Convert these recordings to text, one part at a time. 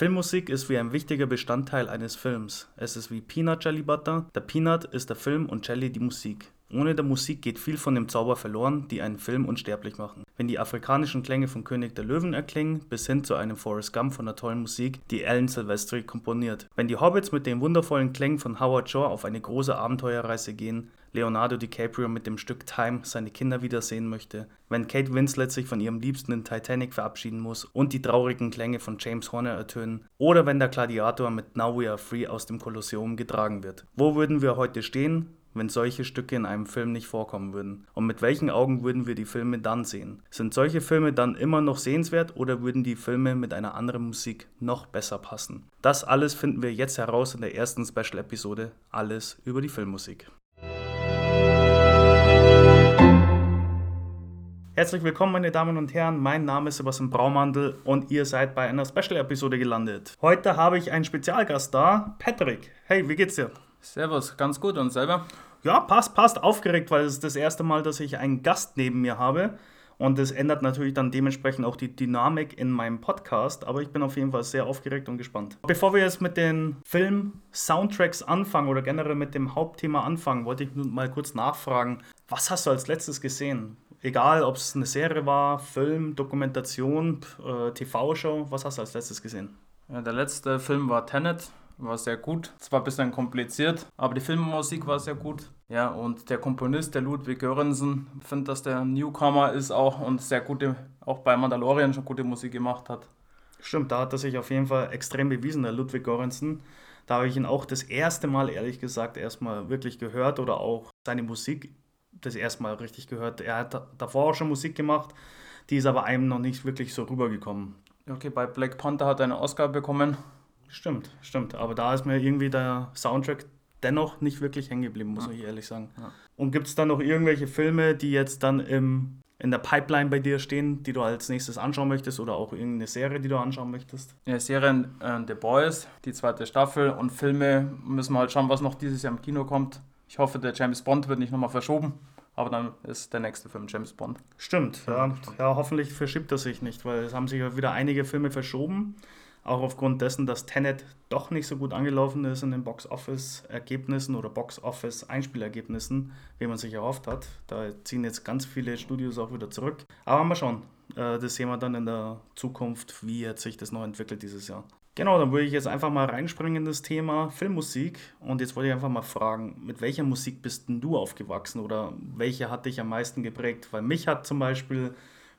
Filmmusik ist wie ein wichtiger Bestandteil eines Films. Es ist wie Peanut Jelly Butter. Der Peanut ist der Film und Jelly die Musik. Ohne der Musik geht viel von dem Zauber verloren, die einen Film unsterblich machen. Wenn die afrikanischen Klänge von König der Löwen erklingen, bis hin zu einem Forrest Gump von der tollen Musik, die Alan Silvestri komponiert. Wenn die Hobbits mit den wundervollen Klängen von Howard Shore auf eine große Abenteuerreise gehen, Leonardo DiCaprio mit dem Stück Time seine Kinder wiedersehen möchte, wenn Kate Winslet sich von ihrem Liebsten in Titanic verabschieden muss und die traurigen Klänge von James Horner ertönen, oder wenn der Gladiator mit Now We Are Free aus dem Kolosseum getragen wird. Wo würden wir heute stehen, wenn solche Stücke in einem Film nicht vorkommen würden? Und mit welchen Augen würden wir die Filme dann sehen? Sind solche Filme dann immer noch sehenswert oder würden die Filme mit einer anderen Musik noch besser passen? Das alles finden wir jetzt heraus in der ersten Special-Episode Alles über die Filmmusik. Herzlich willkommen, meine Damen und Herren. Mein Name ist Sebastian Braumandel und ihr seid bei einer Special-Episode gelandet. Heute habe ich einen Spezialgast da, Patrick. Hey, wie geht's dir? Servus, ganz gut und selber? Ja, passt, passt. Aufgeregt, weil es ist das erste Mal, dass ich einen Gast neben mir habe. Und das ändert natürlich dann dementsprechend auch die Dynamik in meinem Podcast. Aber ich bin auf jeden Fall sehr aufgeregt und gespannt. Bevor wir jetzt mit den Film-Soundtracks anfangen oder generell mit dem Hauptthema anfangen, wollte ich mal kurz nachfragen, was hast du als letztes gesehen? Egal, ob es eine Serie war, Film, Dokumentation, äh, TV-Show, was hast du als letztes gesehen? Ja, der letzte Film war Tenet, war sehr gut. Zwar ein bisschen kompliziert, aber die Filmmusik war sehr gut. Ja, und der Komponist, der Ludwig Göransson, finde, dass der Newcomer ist auch und sehr gute, auch bei Mandalorian schon gute Musik gemacht hat. Stimmt, da hat er sich auf jeden Fall extrem bewiesen, der Ludwig Göransson. Da habe ich ihn auch das erste Mal, ehrlich gesagt, erstmal wirklich gehört oder auch seine Musik das erste Mal richtig gehört. Er hat davor auch schon Musik gemacht, die ist aber einem noch nicht wirklich so rübergekommen. Okay, bei Black Panther hat er eine Oscar bekommen. Stimmt, stimmt. Aber da ist mir irgendwie der Soundtrack dennoch nicht wirklich hängen geblieben, muss ja. ich ehrlich sagen. Ja. Und gibt es dann noch irgendwelche Filme, die jetzt dann im, in der Pipeline bei dir stehen, die du als nächstes anschauen möchtest oder auch irgendeine Serie, die du anschauen möchtest? Ja, Serien äh, The Boys, die zweite Staffel und Filme müssen wir halt schauen, was noch dieses Jahr im Kino kommt. Ich hoffe, der James Bond wird nicht nochmal verschoben. Aber dann ist der nächste Film James Bond. Stimmt, ja. ja. Hoffentlich verschiebt er sich nicht, weil es haben sich ja wieder einige Filme verschoben. Auch aufgrund dessen, dass Tenet doch nicht so gut angelaufen ist in den Box-Office-Ergebnissen oder Box-Office-Einspielergebnissen, wie man sich erhofft hat. Da ziehen jetzt ganz viele Studios auch wieder zurück. Aber mal schauen. Äh, das sehen wir dann in der Zukunft, wie jetzt sich das noch entwickelt dieses Jahr. Genau, dann würde ich jetzt einfach mal reinspringen in das Thema Filmmusik. Und jetzt wollte ich einfach mal fragen, mit welcher Musik bist denn du aufgewachsen oder welche hat dich am meisten geprägt? Weil mich hat zum Beispiel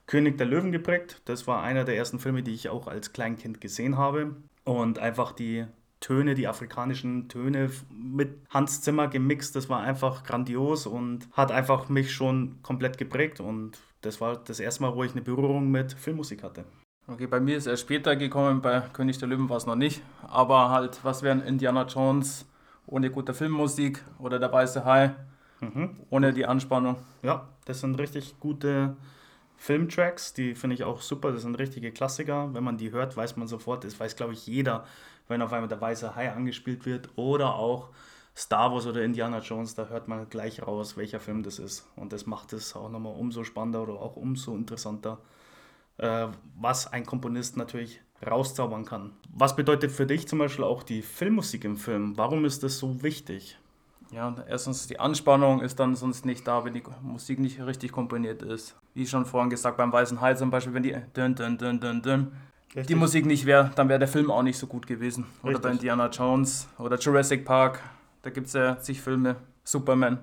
König der Löwen geprägt. Das war einer der ersten Filme, die ich auch als Kleinkind gesehen habe. Und einfach die Töne, die afrikanischen Töne mit Hans Zimmer gemixt, das war einfach grandios und hat einfach mich schon komplett geprägt. Und das war das erste Mal, wo ich eine Berührung mit Filmmusik hatte. Okay, bei mir ist er später gekommen, bei König der Löwen war es noch nicht. Aber halt, was wären Indiana Jones ohne gute Filmmusik oder der Weiße Hai mhm. ohne die Anspannung? Ja, das sind richtig gute Filmtracks, die finde ich auch super. Das sind richtige Klassiker. Wenn man die hört, weiß man sofort, das weiß glaube ich jeder, wenn auf einmal der Weiße Hai angespielt wird oder auch Star Wars oder Indiana Jones, da hört man gleich raus, welcher Film das ist. Und das macht es auch nochmal umso spannender oder auch umso interessanter was ein Komponist natürlich rauszaubern kann. Was bedeutet für dich zum Beispiel auch die Filmmusik im Film? Warum ist das so wichtig? Ja, erstens die Anspannung ist dann sonst nicht da, wenn die Musik nicht richtig komponiert ist. Wie schon vorhin gesagt, beim Weißen Hai zum Beispiel, wenn die dün, dün, dün, dün, dün, die Musik nicht wäre, dann wäre der Film auch nicht so gut gewesen. Oder bei Indiana Jones oder Jurassic Park, da gibt es ja zig Filme. Superman,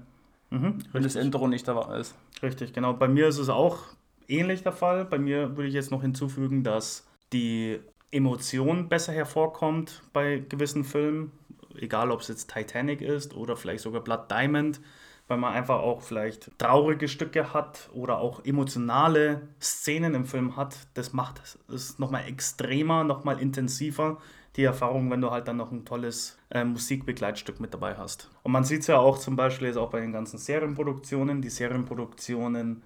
mhm, wenn das Intro nicht da ist. Richtig, genau. Bei mir ist es auch ähnlich der Fall. Bei mir würde ich jetzt noch hinzufügen, dass die Emotion besser hervorkommt bei gewissen Filmen, egal ob es jetzt Titanic ist oder vielleicht sogar Blood Diamond, weil man einfach auch vielleicht traurige Stücke hat oder auch emotionale Szenen im Film hat. Das macht es nochmal extremer, nochmal intensiver, die Erfahrung, wenn du halt dann noch ein tolles äh, Musikbegleitstück mit dabei hast. Und man sieht es ja auch zum Beispiel jetzt auch bei den ganzen Serienproduktionen. Die Serienproduktionen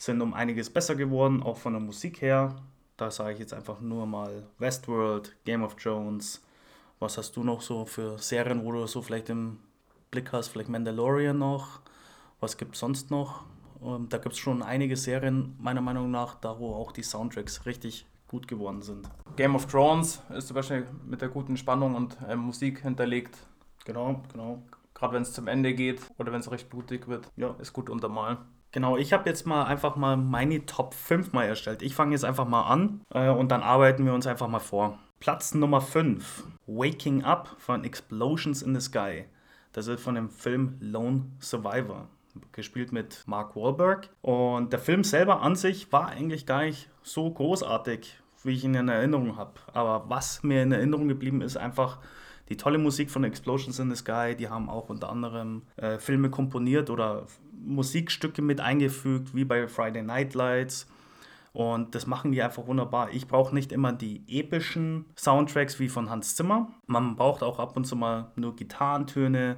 sind um einiges besser geworden, auch von der Musik her. Da sage ich jetzt einfach nur mal Westworld, Game of Thrones. Was hast du noch so für Serien, wo du so vielleicht im Blick hast? Vielleicht Mandalorian noch. Was gibt es sonst noch? Und da gibt es schon einige Serien, meiner Meinung nach, da wo auch die Soundtracks richtig gut geworden sind. Game of Thrones ist zum Beispiel mit der guten Spannung und äh, Musik hinterlegt. Genau, genau. Gerade wenn es zum Ende geht oder wenn es recht blutig wird, Ja. ist gut untermalen. Genau, ich habe jetzt mal einfach mal meine Top 5 mal erstellt. Ich fange jetzt einfach mal an äh, und dann arbeiten wir uns einfach mal vor. Platz Nummer 5, Waking Up von Explosions in the Sky. Das ist von dem Film Lone Survivor, gespielt mit Mark Wahlberg. Und der Film selber an sich war eigentlich gar nicht so großartig, wie ich ihn in Erinnerung habe. Aber was mir in Erinnerung geblieben ist, einfach die tolle Musik von Explosions in the Sky. Die haben auch unter anderem äh, Filme komponiert oder Musikstücke mit eingefügt, wie bei Friday Night Lights. Und das machen die einfach wunderbar. Ich brauche nicht immer die epischen Soundtracks wie von Hans Zimmer. Man braucht auch ab und zu mal nur Gitarrentöne,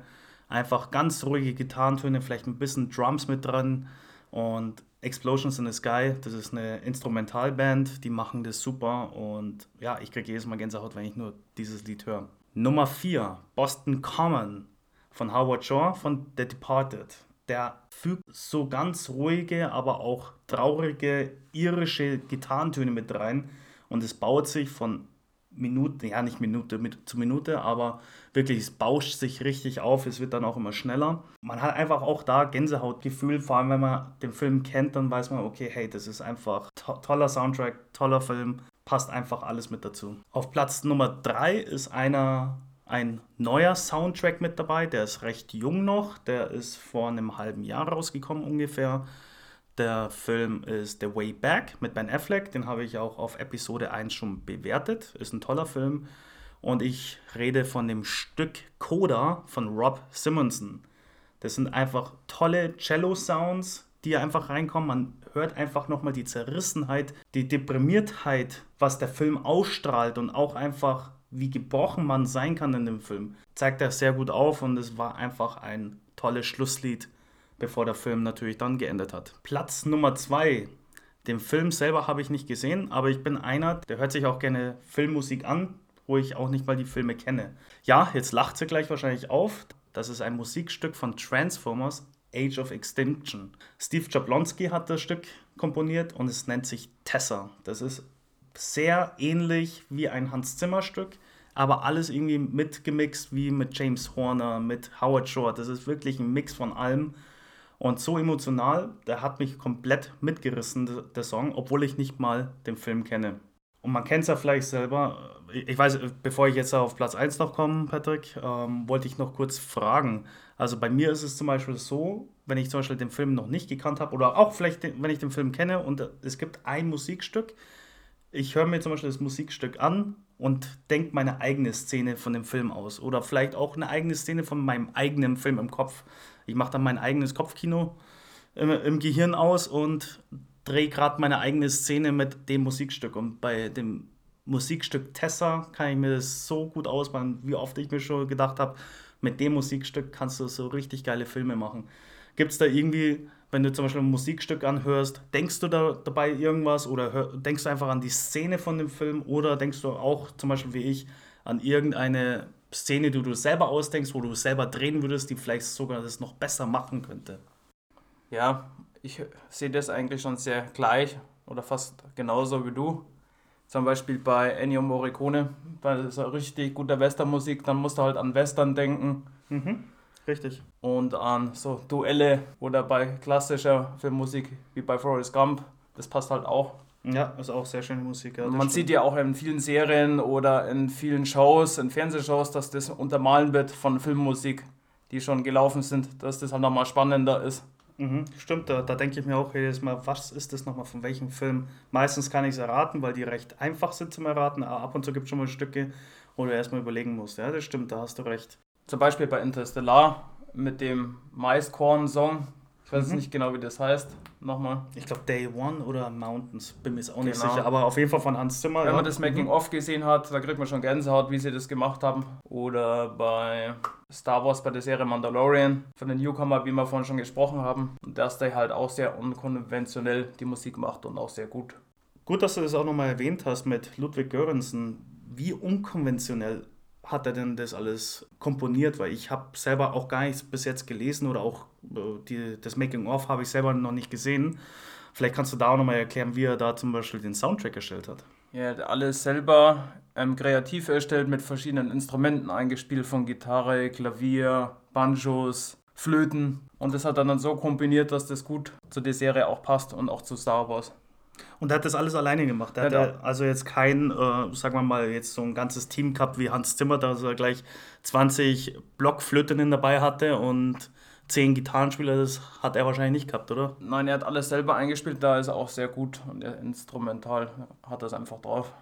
einfach ganz ruhige Gitarrentöne, vielleicht ein bisschen Drums mit dran. Und Explosions in the Sky, das ist eine Instrumentalband, die machen das super. Und ja, ich kriege jedes Mal Gänsehaut, wenn ich nur dieses Lied höre. Nummer 4, Boston Common von Howard Shore von The Departed. Der fügt so ganz ruhige, aber auch traurige irische Gitarrentöne mit rein und es baut sich von Minute, ja nicht Minute mit, zu Minute, aber wirklich, es bauscht sich richtig auf, es wird dann auch immer schneller. Man hat einfach auch da Gänsehautgefühl, vor allem wenn man den Film kennt, dann weiß man, okay, hey, das ist einfach to toller Soundtrack, toller Film, passt einfach alles mit dazu. Auf Platz Nummer 3 ist einer ein neuer Soundtrack mit dabei, der ist recht jung noch, der ist vor einem halben Jahr rausgekommen ungefähr. Der Film ist The Way Back mit Ben Affleck, den habe ich auch auf Episode 1 schon bewertet, ist ein toller Film. Und ich rede von dem Stück Coda von Rob Simonson. Das sind einfach tolle Cello-Sounds, die einfach reinkommen. Man hört einfach nochmal die Zerrissenheit, die Deprimiertheit, was der Film ausstrahlt und auch einfach, wie gebrochen man sein kann in dem Film. Zeigt er sehr gut auf und es war einfach ein tolles Schlusslied, bevor der Film natürlich dann geendet hat. Platz Nummer 2. Den Film selber habe ich nicht gesehen, aber ich bin einer, der hört sich auch gerne Filmmusik an, wo ich auch nicht mal die Filme kenne. Ja, jetzt lacht sie gleich wahrscheinlich auf. Das ist ein Musikstück von Transformers Age of Extinction. Steve Jablonski hat das Stück komponiert und es nennt sich Tessa. Das ist sehr ähnlich wie ein Hans Zimmer Stück, aber alles irgendwie mitgemixt wie mit James Horner, mit Howard Shore. Das ist wirklich ein Mix von allem und so emotional, der hat mich komplett mitgerissen, der Song, obwohl ich nicht mal den Film kenne. Und man kennt es ja vielleicht selber. Ich weiß, bevor ich jetzt auf Platz 1 noch komme, Patrick, ähm, wollte ich noch kurz fragen. Also bei mir ist es zum Beispiel so, wenn ich zum Beispiel den Film noch nicht gekannt habe oder auch vielleicht, wenn ich den Film kenne und es gibt ein Musikstück, ich höre mir zum Beispiel das Musikstück an und denke meine eigene Szene von dem Film aus. Oder vielleicht auch eine eigene Szene von meinem eigenen Film im Kopf. Ich mache dann mein eigenes Kopfkino im, im Gehirn aus und drehe gerade meine eigene Szene mit dem Musikstück. Und bei dem Musikstück Tessa kann ich mir das so gut ausmalen, wie oft ich mir schon gedacht habe, mit dem Musikstück kannst du so richtig geile Filme machen. Gibt es da irgendwie, wenn du zum Beispiel ein Musikstück anhörst, denkst du da dabei irgendwas oder hör, denkst du einfach an die Szene von dem Film oder denkst du auch zum Beispiel wie ich an irgendeine Szene, die du selber ausdenkst, wo du selber drehen würdest, die vielleicht sogar das noch besser machen könnte? Ja, ich sehe das eigentlich schon sehr gleich oder fast genauso wie du. Zum Beispiel bei Ennio Morricone, bei dieser richtig guter Westernmusik, dann musst du halt an Western denken. Mhm, richtig. Und an so Duelle oder bei klassischer Filmmusik wie bei Forrest Gump. Das passt halt auch. Ja, ist auch sehr schöne Musik. Ja, Man sieht ja auch in vielen Serien oder in vielen Shows, in Fernsehshows, dass das untermalen wird von Filmmusik, die schon gelaufen sind, dass das halt nochmal spannender ist. Mhm, stimmt, da, da denke ich mir auch jedes Mal, was ist das nochmal, von welchem Film? Meistens kann ich es erraten, weil die recht einfach sind zum Erraten, aber ab und zu gibt es schon mal Stücke, wo du erstmal überlegen musst. Ja, das stimmt, da hast du recht. Zum Beispiel bei Interstellar mit dem Maiskorn-Song. Ich weiß mhm. nicht genau, wie das heißt. Nochmal. Ich glaube Day One oder Mountains, bin mir jetzt auch nicht genau. sicher, aber auf jeden Fall von Hans Zimmer. Wenn ja. man das Making-of gesehen hat, da kriegt man schon Gänsehaut, wie sie das gemacht haben. Oder bei Star Wars, bei der Serie Mandalorian, von den Newcomer, wie wir vorhin schon gesprochen haben. Und dass der halt auch sehr unkonventionell die Musik macht und auch sehr gut. Gut, dass du das auch nochmal erwähnt hast mit Ludwig Göransson. Wie unkonventionell hat er denn das alles komponiert? Weil ich habe selber auch gar nichts bis jetzt gelesen oder auch äh, die, das Making-of habe ich selber noch nicht gesehen. Vielleicht kannst du da auch nochmal erklären, wie er da zum Beispiel den Soundtrack erstellt hat. Ja, er hat alles selber ähm, kreativ erstellt, mit verschiedenen Instrumenten eingespielt, von Gitarre, Klavier, Banjos, Flöten. Und das hat er dann so kombiniert, dass das gut zu der Serie auch passt und auch zu Star Wars. Und er hat das alles alleine gemacht. Er Ja, hat also jetzt kein, äh, sagen wir mal, jetzt so ein ganzes Team gehabt wie Hans Zimmer, dass er gleich 20 Blockflötinnen dabei hatte und 10 Gitarrenspieler. Das hat er wahrscheinlich nicht gehabt, oder? Nein, er hat alles selber eingespielt, da ist er auch sehr gut und er instrumental hat das einfach drauf.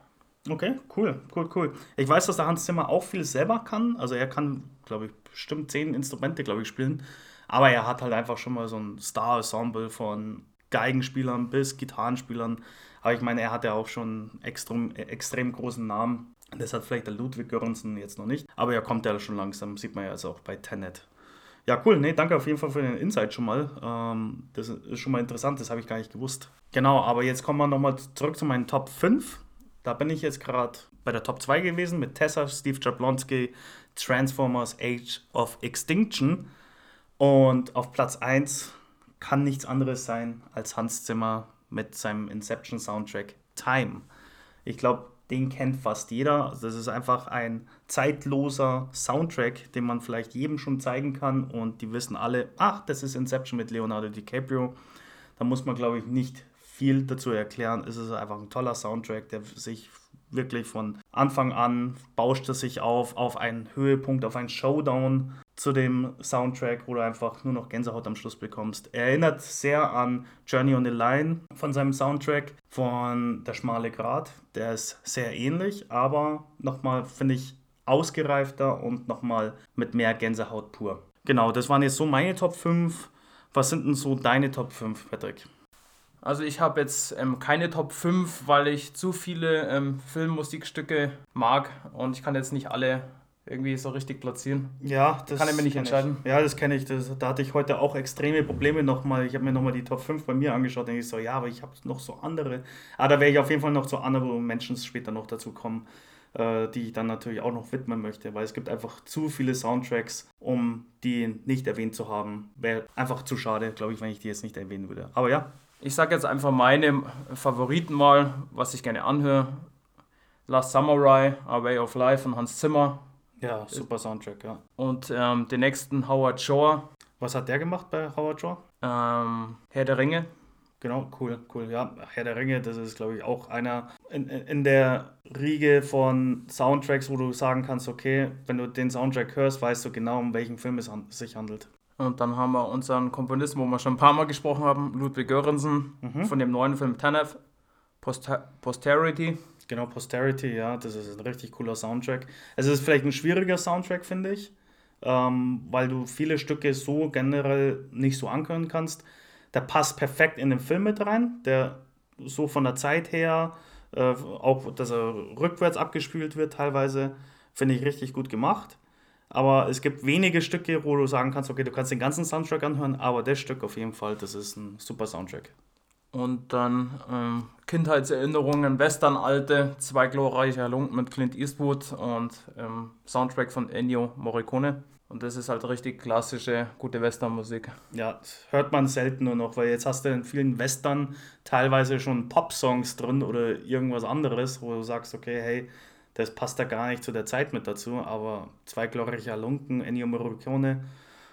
Okay, cool, cool, cool. Ich weiß, dass der Hans Zimmer auch viel selber kann. Also er kann, glaube ich, bestimmt 10 Instrumente, glaube ich, spielen. Aber er hat halt einfach schon mal so ein Star-Ensemble von Geigenspielern bis Gitarrenspielern. Aber ich meine, er hat ja auch schon extrem, extrem großen Namen. Das hat vielleicht der Ludwig Göransson jetzt noch nicht. Aber er kommt ja schon langsam, sieht man ja also auch bei Tenet. Ja, cool. Nee, danke auf jeden Fall für den Insight schon mal. Ähm, das ist schon mal interessant, das habe ich gar nicht gewusst. Genau, aber jetzt kommen wir nochmal zurück zu meinen Top 5. Da bin ich jetzt gerade bei der Top 2 gewesen mit Tessa, Steve Jablonski, Transformers Age of Extinction. Und auf Platz 1 kann nichts anderes sein als Hans Zimmer mit seinem Inception Soundtrack Time. Ich glaube, den kennt fast jeder. Also das ist einfach ein zeitloser Soundtrack, den man vielleicht jedem schon zeigen kann und die wissen alle, ach, das ist Inception mit Leonardo DiCaprio. Da muss man, glaube ich, nicht viel dazu erklären. Es ist einfach ein toller Soundtrack, der sich wirklich von Anfang an bauscht es sich auf, auf einen Höhepunkt, auf einen Showdown zu dem Soundtrack, wo du einfach nur noch Gänsehaut am Schluss bekommst. Er erinnert sehr an Journey on the Line von seinem Soundtrack, von Der schmale Grat. Der ist sehr ähnlich, aber nochmal, finde ich, ausgereifter und nochmal mit mehr Gänsehaut pur. Genau, das waren jetzt so meine Top 5. Was sind denn so deine Top 5, Patrick? Also ich habe jetzt ähm, keine Top 5, weil ich zu viele ähm, Filmmusikstücke mag und ich kann jetzt nicht alle irgendwie so richtig platzieren. Ja, das Kann ich mir nicht entscheiden. Ich. Ja, das kenne ich. Das, da hatte ich heute auch extreme Probleme nochmal. Ich habe mir nochmal die Top 5 bei mir angeschaut und ich so, ja, aber ich habe noch so andere. Ah, da werde ich auf jeden Fall noch zu Honorable Mentions später noch dazu kommen, äh, die ich dann natürlich auch noch widmen möchte, weil es gibt einfach zu viele Soundtracks, um die nicht erwähnt zu haben. Wäre einfach zu schade, glaube ich, wenn ich die jetzt nicht erwähnen würde. Aber ja, Ich sage jetzt einfach meine Favoriten mal, was ich gerne anhöre. Last Samurai, A Way of Life von Hans Zimmer ja, super Soundtrack, ja. und ähm, den nächsten Howard Shore, Was hat der gemacht bei Howard Shore? ähm, Herr der Ringe. Genau, cool, cool. Ja, Herr der Ringe, das ist, glaube ich, auch einer in, in der Riege von Soundtracks, wo du sagen kannst, okay, wenn du den Soundtrack hörst, weißt du genau, um welchen Film es sich handelt. Und dann haben wir unseren Komponisten, wo wir schon ein paar Mal gesprochen haben, Ludwig Göransson von dem neuen Film Tenet, Poster Posterity. Genau, Posterity, ja, das ist ein richtig cooler Soundtrack. Es ist vielleicht ein schwieriger Soundtrack, finde ich, ähm, weil du viele Stücke so generell nicht so anhören kannst. Der passt perfekt in den Film mit rein, der so von der Zeit her, äh, auch dass er rückwärts abgespielt wird teilweise, finde ich richtig gut gemacht. Aber es gibt wenige Stücke, wo du sagen kannst, okay, du kannst den ganzen Soundtrack anhören, aber das Stück auf jeden Fall, das ist ein super Soundtrack. Und dann ähm, Kindheitserinnerungen, Western alte, zwei glorreiche Halunken mit Clint Eastwood und ähm, Soundtrack von Ennio Morricone. Und das ist halt richtig klassische, gute Westernmusik. Ja, hört man selten nur noch, weil jetzt hast du in vielen Western teilweise schon Pop-Songs drin oder irgendwas anderes, wo du sagst, okay, hey, das passt da gar nicht zu der Zeit mit dazu, aber zwei glorreiche Halunken, Ennio Morricone,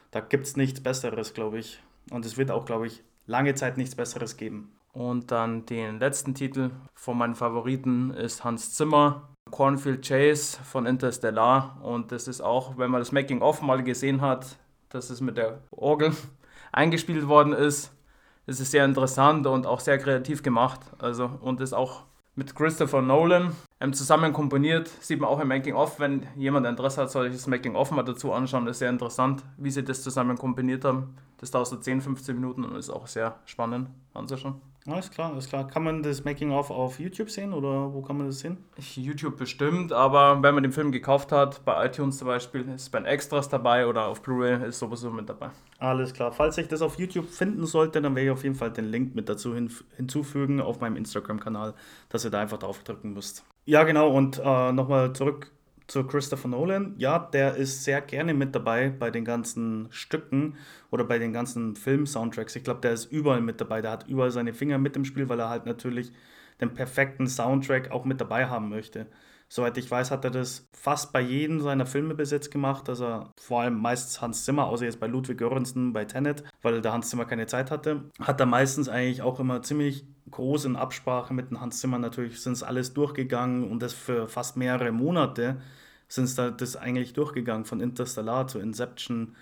da gibt es nichts Besseres, glaube ich. Und es wird auch, glaube ich, lange Zeit nichts Besseres geben. Und dann den letzten Titel von meinen Favoriten ist Hans Zimmer, Cornfield Chase von Interstellar. Und das ist auch, wenn man das Making-of mal gesehen hat, dass es mit der Orgel eingespielt worden ist. Ist sehr interessant und auch sehr kreativ gemacht. Also, und ist auch mit Christopher Nolan zusammen komponiert. Sieht man auch im Making-of. Wenn jemand Interesse hat, soll ich das Making-of mal dazu anschauen. Das ist sehr interessant, wie sie das zusammen komponiert haben. Das dauert so 10, 15 Minuten und ist auch sehr spannend anzuschauen. Alles klar, alles klar. Kann man das Making-of auf YouTube sehen oder wo kann man das sehen? YouTube bestimmt, aber wenn man den Film gekauft hat, bei iTunes zum Beispiel, ist bei den Extras dabei oder auf Blu-ray ist sowieso mit dabei. Alles klar. Falls ich das auf YouTube finden sollte, dann werde ich auf jeden Fall den Link mit dazu hin, hinzufügen auf meinem Instagram-Kanal, dass ihr da einfach drauf drücken müsst. Ja, genau. Und äh, nochmal zurück zu Christopher Nolan. Ja, der ist sehr gerne mit dabei bei den ganzen Stücken oder bei den ganzen Film-Soundtracks. Ich glaube, der ist überall mit dabei. Der hat überall seine Finger mit im Spiel, weil er halt natürlich den perfekten Soundtrack auch mit dabei haben möchte. Soweit ich weiß, hat er das fast bei jedem seiner Filme bis jetzt gemacht. Also vor allem meistens Hans Zimmer, außer jetzt bei Ludwig Göransson bei Tenet, weil der Hans Zimmer keine Zeit hatte. Hat er meistens eigentlich auch immer ziemlich groß in Absprache mit dem Hans Zimmer natürlich sind es alles durchgegangen und das für fast mehrere Monate sind es da das eigentlich durchgegangen von Interstellar zu Inception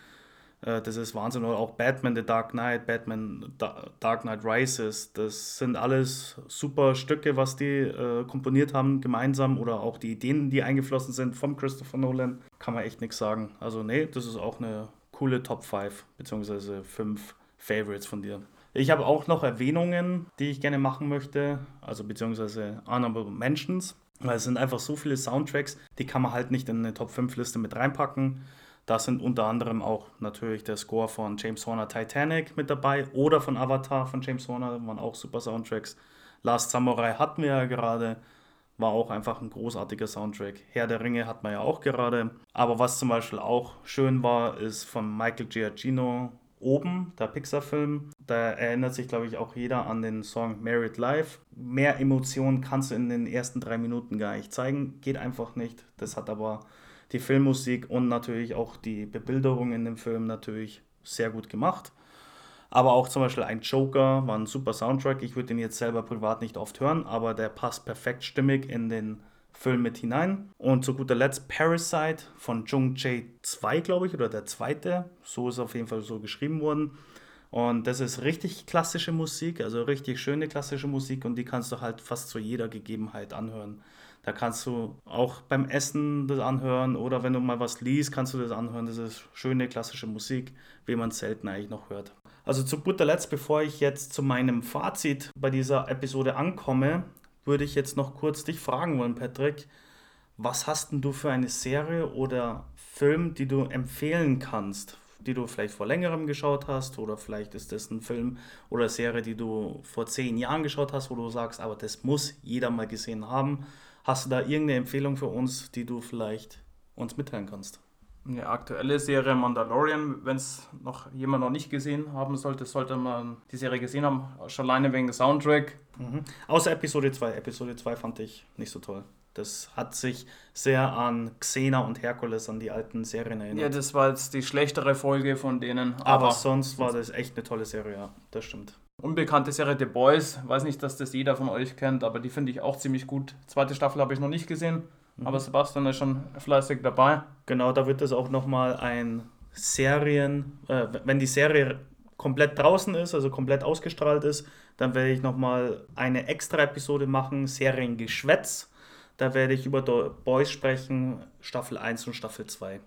das ist Wahnsinn. Oder auch Batman The Dark Knight, Batman Dark Knight Rises. Das sind alles super Stücke, was die äh, komponiert haben gemeinsam oder auch die Ideen, die eingeflossen sind vom Christopher Nolan. Kann man echt nichts sagen. Also nee, das ist auch eine coole Top 5 beziehungsweise 5 Favorites von dir. Ich habe auch noch Erwähnungen, die ich gerne machen möchte, also beziehungsweise Honorable Mentions. Weil es sind einfach so viele Soundtracks, die kann man halt nicht in eine Top 5 Liste mit reinpacken. Da sind unter anderem auch natürlich der Score von James Horner Titanic mit dabei oder von Avatar von James Horner, waren auch super Soundtracks. Last Samurai hatten wir ja gerade, war auch einfach ein großartiger Soundtrack. Herr der Ringe hat man ja auch gerade. Aber was zum Beispiel auch schön war, ist von Michael Giacchino Oben, der Pixar-Film. Da erinnert sich, glaube ich, auch jeder an den Song Married Life. Mehr Emotionen kannst du in den ersten drei Minuten gar nicht zeigen. Geht einfach nicht. Das hat aber die Filmmusik und natürlich auch die Bebilderung in dem Film natürlich sehr gut gemacht. Aber auch zum Beispiel ein Joker war ein super Soundtrack. Ich würde den jetzt selber privat nicht oft hören, aber der passt perfekt stimmig in den Film mit hinein. Und zu guter Letzt Parasite von Jung Jae 2, glaube ich, oder der zweite. So ist auf jeden Fall so geschrieben worden. Und das ist richtig klassische Musik, also richtig schöne klassische Musik und die kannst du halt fast zu jeder Gegebenheit anhören. Da kannst du auch beim Essen das anhören oder wenn du mal was liest, kannst du das anhören. Das ist schöne klassische Musik, wie man es selten eigentlich noch hört. Also zu guter Letzt, bevor ich jetzt zu meinem Fazit bei dieser Episode ankomme, würde ich jetzt noch kurz dich fragen wollen, Patrick. Was hast denn du für eine Serie oder Film, die du empfehlen kannst? Die du vielleicht vor längerem geschaut hast oder vielleicht ist das ein Film oder Serie, die du vor zehn Jahren geschaut hast, wo du sagst, aber das muss jeder mal gesehen haben Hast du da irgendeine Empfehlung für uns, die du vielleicht uns mitteilen kannst? Eine aktuelle Serie Mandalorian, wenn es noch jemand noch nicht gesehen haben sollte, sollte man die Serie gesehen haben, schon alleine wegen Soundtrack. Mhm. Außer Episode 2. Episode 2 fand ich nicht so toll. Das hat sich sehr an Xena und Herkules, an die alten Serien erinnert. Ja, das war jetzt die schlechtere Folge von denen. Aber, aber sonst war das echt eine tolle Serie, ja, das stimmt unbekannte Serie The Boys. Weiß nicht, dass das jeder von euch kennt, aber die finde ich auch ziemlich gut. Zweite Staffel habe ich noch nicht gesehen, mhm. aber Sebastian ist schon fleißig dabei. Genau, da wird es auch nochmal ein Serien, äh, wenn die Serie komplett draußen ist, also komplett ausgestrahlt ist, dann werde ich nochmal eine extra Episode machen, Seriengeschwätz. Da werde ich über The Boys sprechen, Staffel 1 und Staffel 2.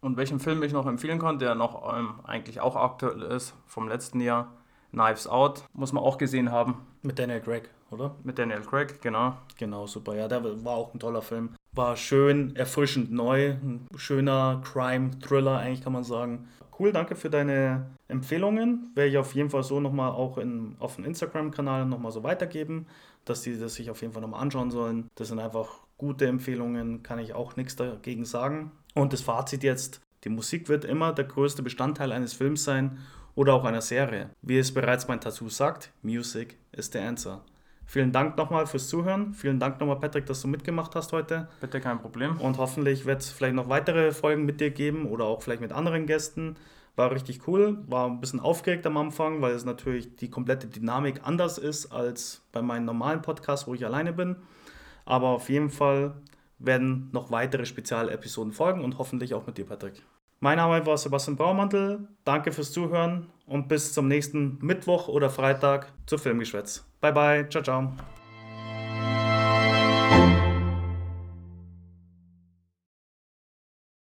Und welchen Film ich noch empfehlen kann, der noch ähm, eigentlich auch aktuell ist, vom letzten Jahr, Knives Out, muss man auch gesehen haben. Mit Daniel Craig, oder? Mit Daniel Craig, genau. Genau, super. Ja, der war auch ein toller Film. War schön, erfrischend neu, ein schöner Crime-Thriller, eigentlich kann man sagen. Cool, danke für deine Empfehlungen. Werde ich auf jeden Fall so nochmal auch in, auf dem Instagram-Kanal nochmal so weitergeben, dass die das sich auf jeden Fall nochmal anschauen sollen. Das sind einfach gute Empfehlungen, kann ich auch nichts dagegen sagen. Und das Fazit jetzt, die Musik wird immer der größte Bestandteil eines Films sein oder auch einer Serie. Wie es bereits mein Tattoo sagt, Music is the answer. Vielen Dank nochmal fürs Zuhören. Vielen Dank nochmal, Patrick, dass du mitgemacht hast heute. Bitte kein Problem. Und hoffentlich wird es vielleicht noch weitere Folgen mit dir geben oder auch vielleicht mit anderen Gästen. War richtig cool, war ein bisschen aufgeregt am Anfang, weil es natürlich die komplette Dynamik anders ist als bei meinem normalen Podcast, wo ich alleine bin. Aber auf jeden Fall werden noch weitere Spezialepisoden folgen und hoffentlich auch mit dir, Patrick. Mein Name war Sebastian Braumantel. Danke fürs Zuhören und bis zum nächsten Mittwoch oder Freitag zu Filmgeschwätz. Bye bye, ciao ciao.